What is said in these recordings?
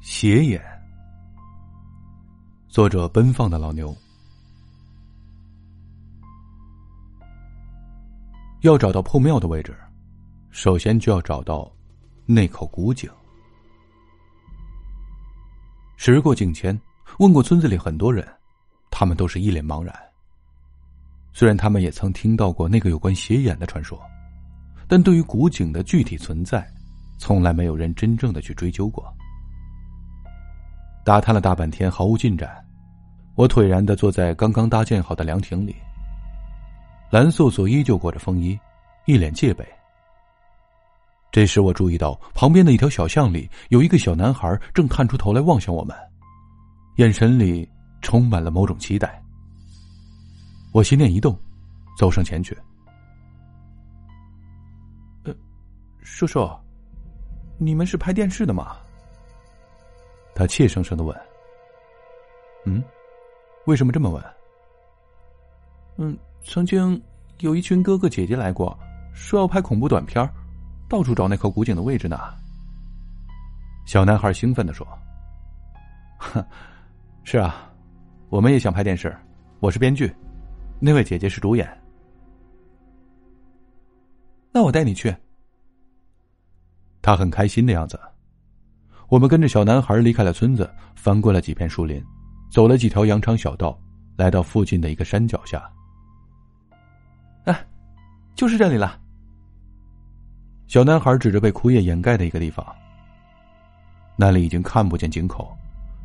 斜眼。作者：奔放的老牛。要找到破庙的位置，首先就要找到那口古井。时过境迁，问过村子里很多人，他们都是一脸茫然。虽然他们也曾听到过那个有关斜眼的传说，但对于古井的具体存在，从来没有人真正的去追究过。打探了大半天，毫无进展。我颓然的坐在刚刚搭建好的凉亭里。蓝素素依旧裹着风衣，一脸戒备。这时，我注意到旁边的一条小巷里有一个小男孩正探出头来望向我们，眼神里充满了某种期待。我心念一动，走上前去。呃，叔叔，你们是拍电视的吗？他怯生生的问：“嗯，为什么这么问？”“嗯，曾经有一群哥哥姐姐来过，说要拍恐怖短片，到处找那口古井的位置呢。”小男孩兴奋的说：“ 哼，是啊，我们也想拍电视，我是编剧，那位姐姐是主演。那我带你去。”他很开心的样子。我们跟着小男孩离开了村子，翻过了几片树林，走了几条羊肠小道，来到附近的一个山脚下。哎，就是这里了。小男孩指着被枯叶掩盖的一个地方。那里已经看不见井口，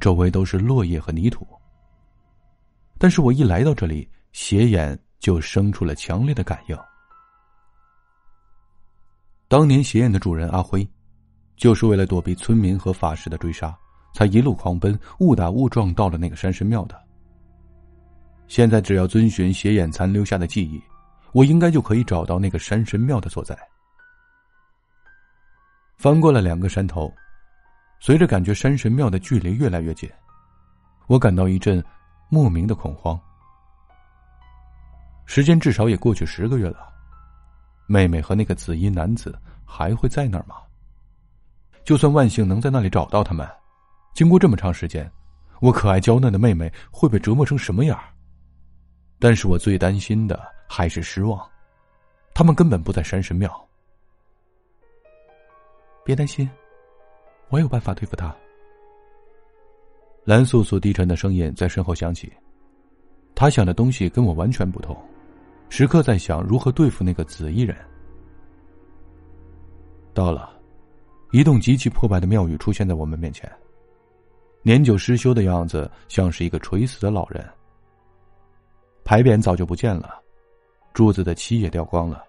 周围都是落叶和泥土。但是我一来到这里，斜眼就生出了强烈的感应。当年斜眼的主人阿辉。就是为了躲避村民和法师的追杀，才一路狂奔，误打误撞到了那个山神庙的。现在只要遵循斜眼残留下的记忆，我应该就可以找到那个山神庙的所在。翻过了两个山头，随着感觉山神庙的距离越来越近，我感到一阵莫名的恐慌。时间至少也过去十个月了，妹妹和那个紫衣男子还会在那儿吗？就算万幸能在那里找到他们，经过这么长时间，我可爱娇嫩的妹妹会被折磨成什么样？但是我最担心的还是失望，他们根本不在山神庙。别担心，我有办法对付他。蓝素素低沉的声音在身后响起，他想的东西跟我完全不同，时刻在想如何对付那个紫衣人。到了。一栋极其破败的庙宇出现在我们面前。年久失修的样子，像是一个垂死的老人。牌匾早就不见了，柱子的漆也掉光了，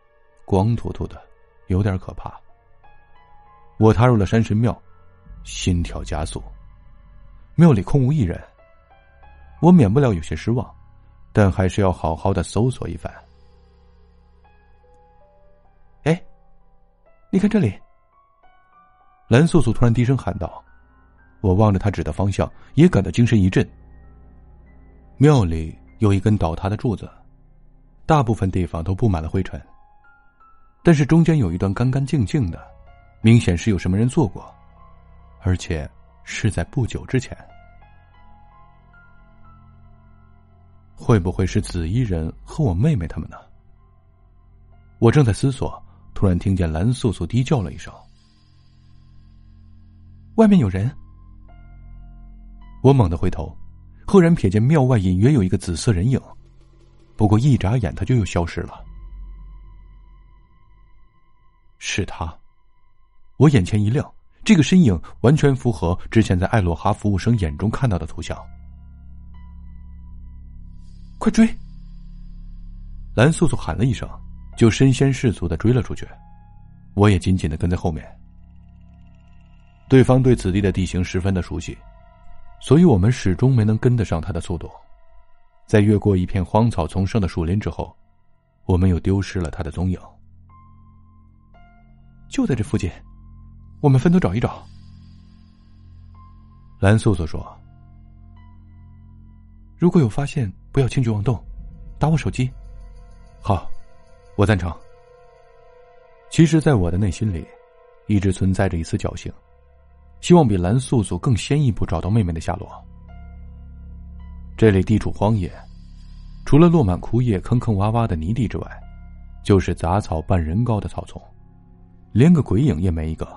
光秃秃的，有点可怕。我踏入了山神庙，心跳加速。庙里空无一人，我免不了有些失望，但还是要好好的搜索一番。哎，你看这里。蓝素素突然低声喊道：“我望着他指的方向，也感到精神一振。庙里有一根倒塌的柱子，大部分地方都布满了灰尘，但是中间有一段干干净净的，明显是有什么人做过，而且是在不久之前。会不会是紫衣人和我妹妹他们呢？”我正在思索，突然听见蓝素素低叫了一声。外面有人，我猛地回头，赫然瞥见庙外隐约有一个紫色人影，不过一眨眼，他就又消失了。是他，我眼前一亮，这个身影完全符合之前在艾洛哈服务生眼中看到的图像。快追！蓝素素喊了一声，就身先士卒的追了出去，我也紧紧的跟在后面。对方对此地的地形十分的熟悉，所以我们始终没能跟得上他的速度。在越过一片荒草丛生的树林之后，我们又丢失了他的踪影。就在这附近，我们分头找一找。蓝素素说：“如果有发现，不要轻举妄动，打我手机。”好，我赞成。其实，在我的内心里，一直存在着一丝侥幸。希望比蓝素素更先一步找到妹妹的下落。这里地处荒野，除了落满枯叶、坑坑洼洼的泥地之外，就是杂草半人高的草丛，连个鬼影也没一个。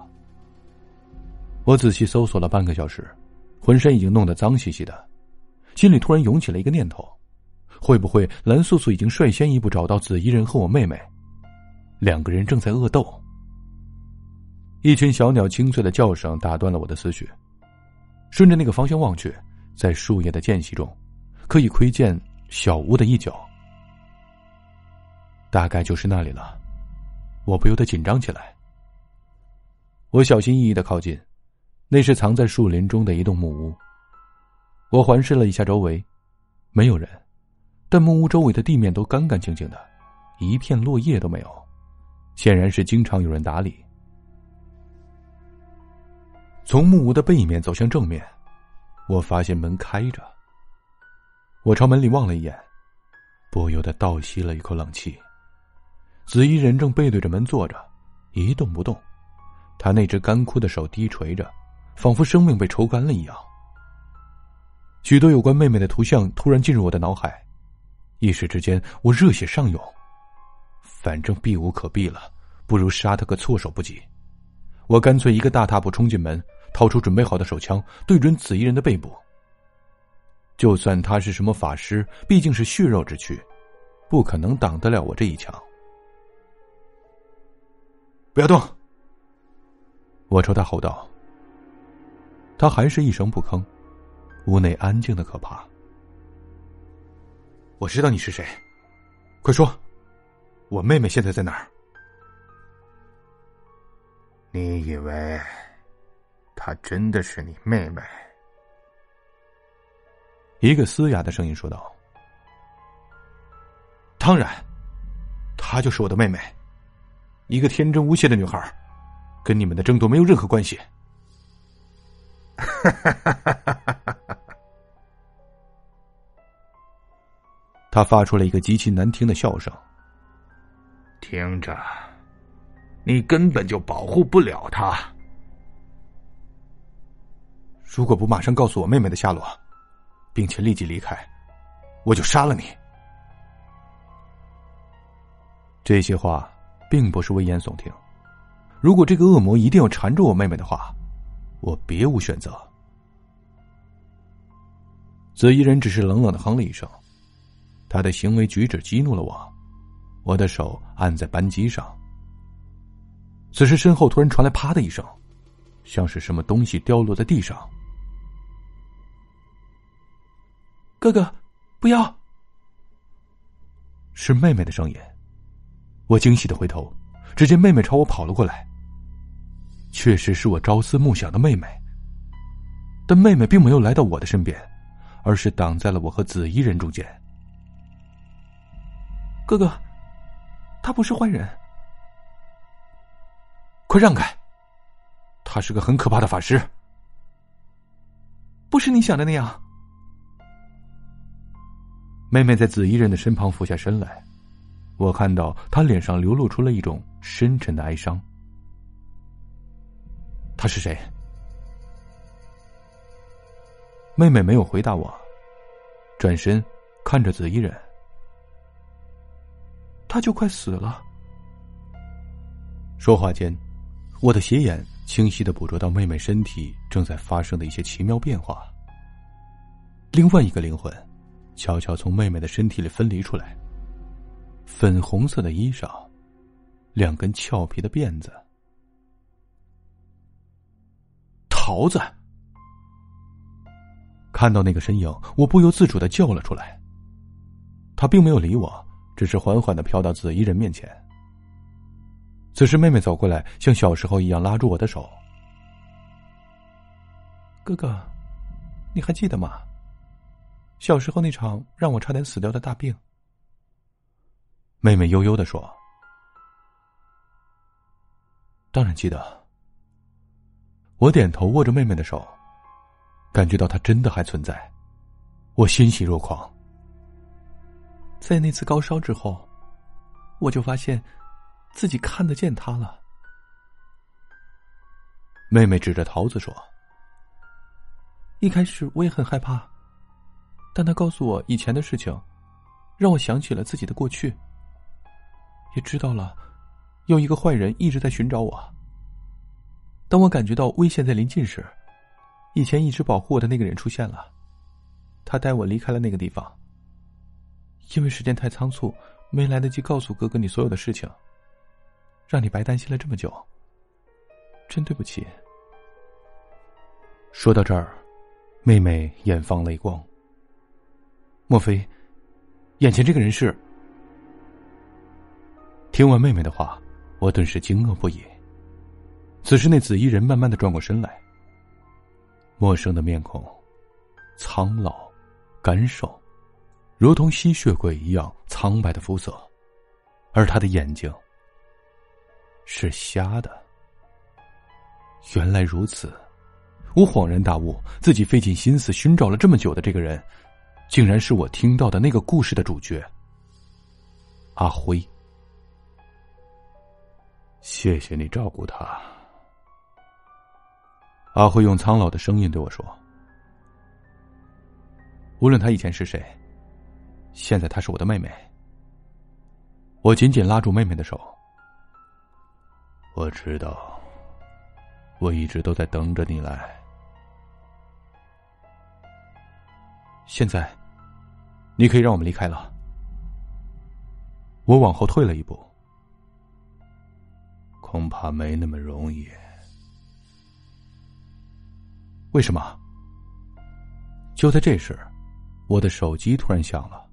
我仔细搜索了半个小时，浑身已经弄得脏兮兮的，心里突然涌起了一个念头：会不会蓝素素已经率先一步找到紫衣人和我妹妹？两个人正在恶斗。一群小鸟清脆的叫声打断了我的思绪。顺着那个方向望去，在树叶的间隙中，可以窥见小屋的一角。大概就是那里了，我不由得紧张起来。我小心翼翼的靠近，那是藏在树林中的一栋木屋。我环视了一下周围，没有人，但木屋周围的地面都干干净净的，一片落叶都没有。显然是经常有人打理。从木屋的背面走向正面，我发现门开着。我朝门里望了一眼，不由得倒吸了一口冷气。紫衣人正背对着门坐着，一动不动，他那只干枯的手低垂着，仿佛生命被抽干了一样。许多有关妹妹的图像突然进入我的脑海，一时之间我热血上涌。反正避无可避了，不如杀他个措手不及。我干脆一个大踏步冲进门，掏出准备好的手枪，对准紫衣人的背部。就算他是什么法师，毕竟是血肉之躯，不可能挡得了我这一枪。不要动！我朝他吼道。他还是一声不吭，屋内安静的可怕。我知道你是谁，快说。我妹妹现在在哪儿？你以为她真的是你妹妹？一个嘶哑的声音说道：“当然，她就是我的妹妹，一个天真无邪的女孩，跟你们的争夺没有任何关系。”哈哈哈哈哈！他发出了一个极其难听的笑声。听着，你根本就保护不了他。如果不马上告诉我妹妹的下落，并且立即离开，我就杀了你。这些话并不是危言耸听。如果这个恶魔一定要缠住我妹妹的话，我别无选择。紫衣人只是冷冷的哼了一声，他的行为举止激怒了我。我的手按在扳机上，此时身后突然传来“啪”的一声，像是什么东西掉落在地上。哥哥，不要！是妹妹的声音。我惊喜的回头，只见妹妹朝我跑了过来。确实是我朝思暮想的妹妹，但妹妹并没有来到我的身边，而是挡在了我和紫衣人中间。哥哥。他不是坏人，快让开！他是个很可怕的法师，不是你想的那样。妹妹在紫衣人的身旁俯下身来，我看到她脸上流露出了一种深沉的哀伤。他是谁？妹妹没有回答我，转身看着紫衣人。他就快死了。说话间，我的斜眼清晰的捕捉到妹妹身体正在发生的一些奇妙变化。另外一个灵魂，悄悄从妹妹的身体里分离出来。粉红色的衣裳，两根俏皮的辫子。桃子，看到那个身影，我不由自主的叫了出来。他并没有理我。只是缓缓的飘到紫衣人面前。此时，妹妹走过来，像小时候一样拉住我的手。哥哥，你还记得吗？小时候那场让我差点死掉的大病。妹妹悠悠的说：“当然记得。”我点头，握着妹妹的手，感觉到她真的还存在，我欣喜若狂。在那次高烧之后，我就发现自己看得见她了。妹妹指着桃子说：“一开始我也很害怕，但他告诉我以前的事情，让我想起了自己的过去，也知道了有一个坏人一直在寻找我。当我感觉到危险在临近时，以前一直保护我的那个人出现了，他带我离开了那个地方。因为时间太仓促，没来得及告诉哥哥你所有的事情，让你白担心了这么久，真对不起。说到这儿，妹妹眼放泪光。莫非，眼前这个人是？听完妹妹的话，我顿时惊愕不已。此时，那紫衣人慢慢的转过身来。陌生的面孔，苍老，干瘦。如同吸血鬼一样苍白的肤色，而他的眼睛是瞎的。原来如此，我恍然大悟，自己费尽心思寻找了这么久的这个人，竟然是我听到的那个故事的主角——阿辉。谢谢你照顾他。阿辉用苍老的声音对我说：“无论他以前是谁。”现在她是我的妹妹，我紧紧拉住妹妹的手。我知道，我一直都在等着你来。现在，你可以让我们离开了。我往后退了一步，恐怕没那么容易。为什么？就在这时，我的手机突然响了。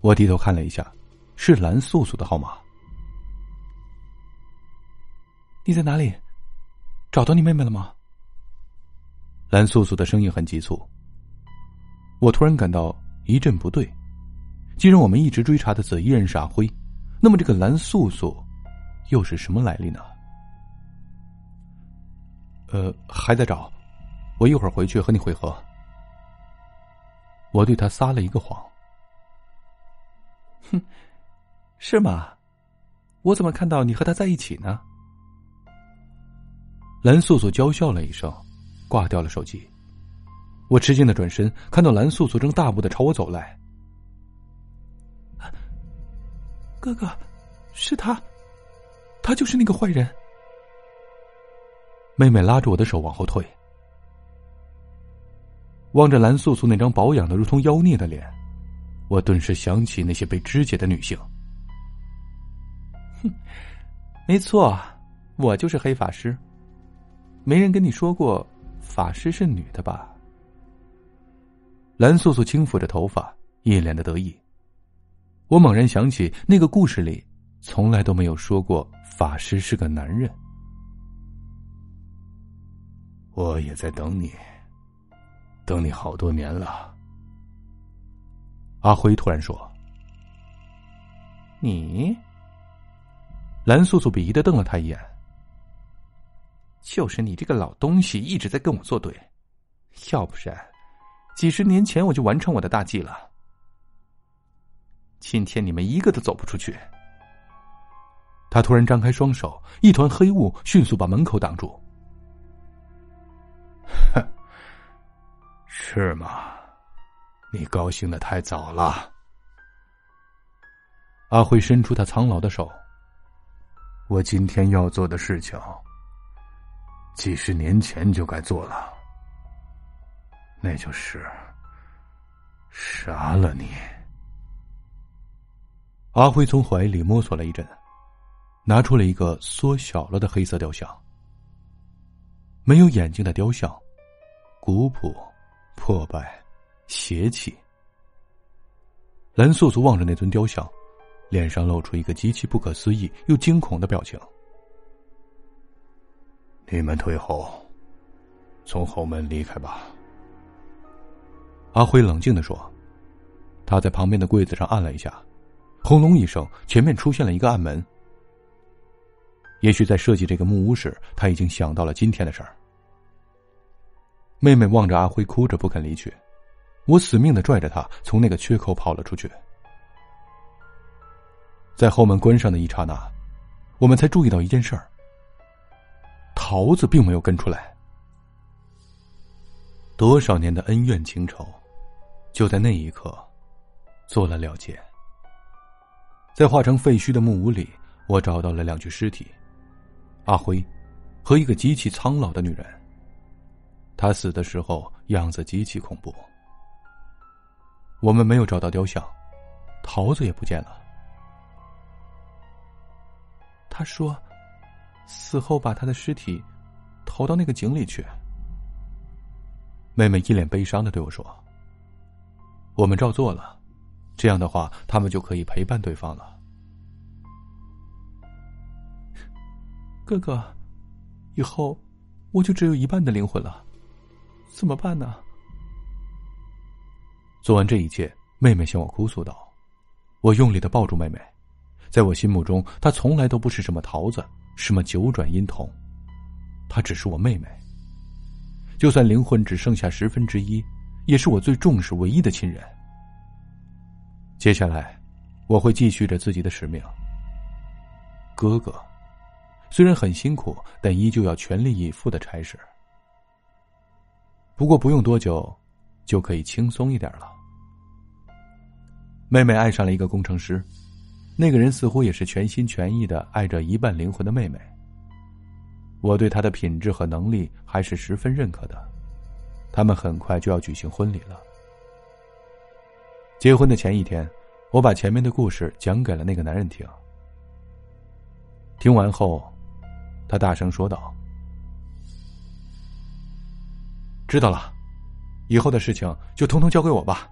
我低头看了一下，是蓝素素的号码。你在哪里？找到你妹妹了吗？蓝素素的声音很急促。我突然感到一阵不对。既然我们一直追查的紫衣人是阿辉，那么这个蓝素素又是什么来历呢？呃，还在找，我一会儿回去和你会合。我对他撒了一个谎。哼，是吗？我怎么看到你和他在一起呢？蓝素素娇笑了一声，挂掉了手机。我吃惊的转身，看到蓝素素正大步的朝我走来。哥哥，是他，他就是那个坏人。妹妹拉着我的手往后退，望着蓝素素那张保养的如同妖孽的脸。我顿时想起那些被肢解的女性。哼，没错，我就是黑法师。没人跟你说过法师是女的吧？蓝素素轻抚着头发，一脸的得意。我猛然想起，那个故事里从来都没有说过法师是个男人。我也在等你，等你好多年了。阿辉突然说：“你。”蓝素素鄙夷的瞪了他一眼。就是你这个老东西一直在跟我作对，要不然，几十年前我就完成我的大计了。今天你们一个都走不出去。他突然张开双手，一团黑雾迅速把门口挡住。哼，是吗？你高兴的太早了，阿辉伸出他苍老的手。我今天要做的事情，几十年前就该做了，那就是杀了你。阿辉从怀里摸索了一阵，拿出了一个缩小了的黑色雕像，没有眼睛的雕像，古朴破败。邪气。蓝素素望着那尊雕像，脸上露出一个极其不可思议又惊恐的表情。你们退后，从后门离开吧。阿辉冷静的说，他在旁边的柜子上按了一下，轰隆一声，前面出现了一个暗门。也许在设计这个木屋时，他已经想到了今天的事儿。妹妹望着阿辉，哭着不肯离去。我死命的拽着他从那个缺口跑了出去，在后门关上的一刹那，我们才注意到一件事儿：桃子并没有跟出来。多少年的恩怨情仇，就在那一刻做了了结。在化成废墟的木屋里，我找到了两具尸体：阿辉和一个极其苍老的女人。她死的时候样子极其恐怖。我们没有找到雕像，桃子也不见了。他说，死后把他的尸体投到那个井里去。妹妹一脸悲伤的对我说：“我们照做了，这样的话，他们就可以陪伴对方了。”哥哥，以后我就只有一半的灵魂了，怎么办呢？做完这一切，妹妹向我哭诉道：“我用力的抱住妹妹，在我心目中，她从来都不是什么桃子，什么九转阴童，她只是我妹妹。”就算灵魂只剩下十分之一，也是我最重视、唯一的亲人。接下来，我会继续着自己的使命。哥哥，虽然很辛苦，但依旧要全力以赴的差事。不过不用多久，就可以轻松一点了。妹妹爱上了一个工程师，那个人似乎也是全心全意的爱着一半灵魂的妹妹。我对他的品质和能力还是十分认可的，他们很快就要举行婚礼了。结婚的前一天，我把前面的故事讲给了那个男人听。听完后，他大声说道：“知道了，以后的事情就通通交给我吧。”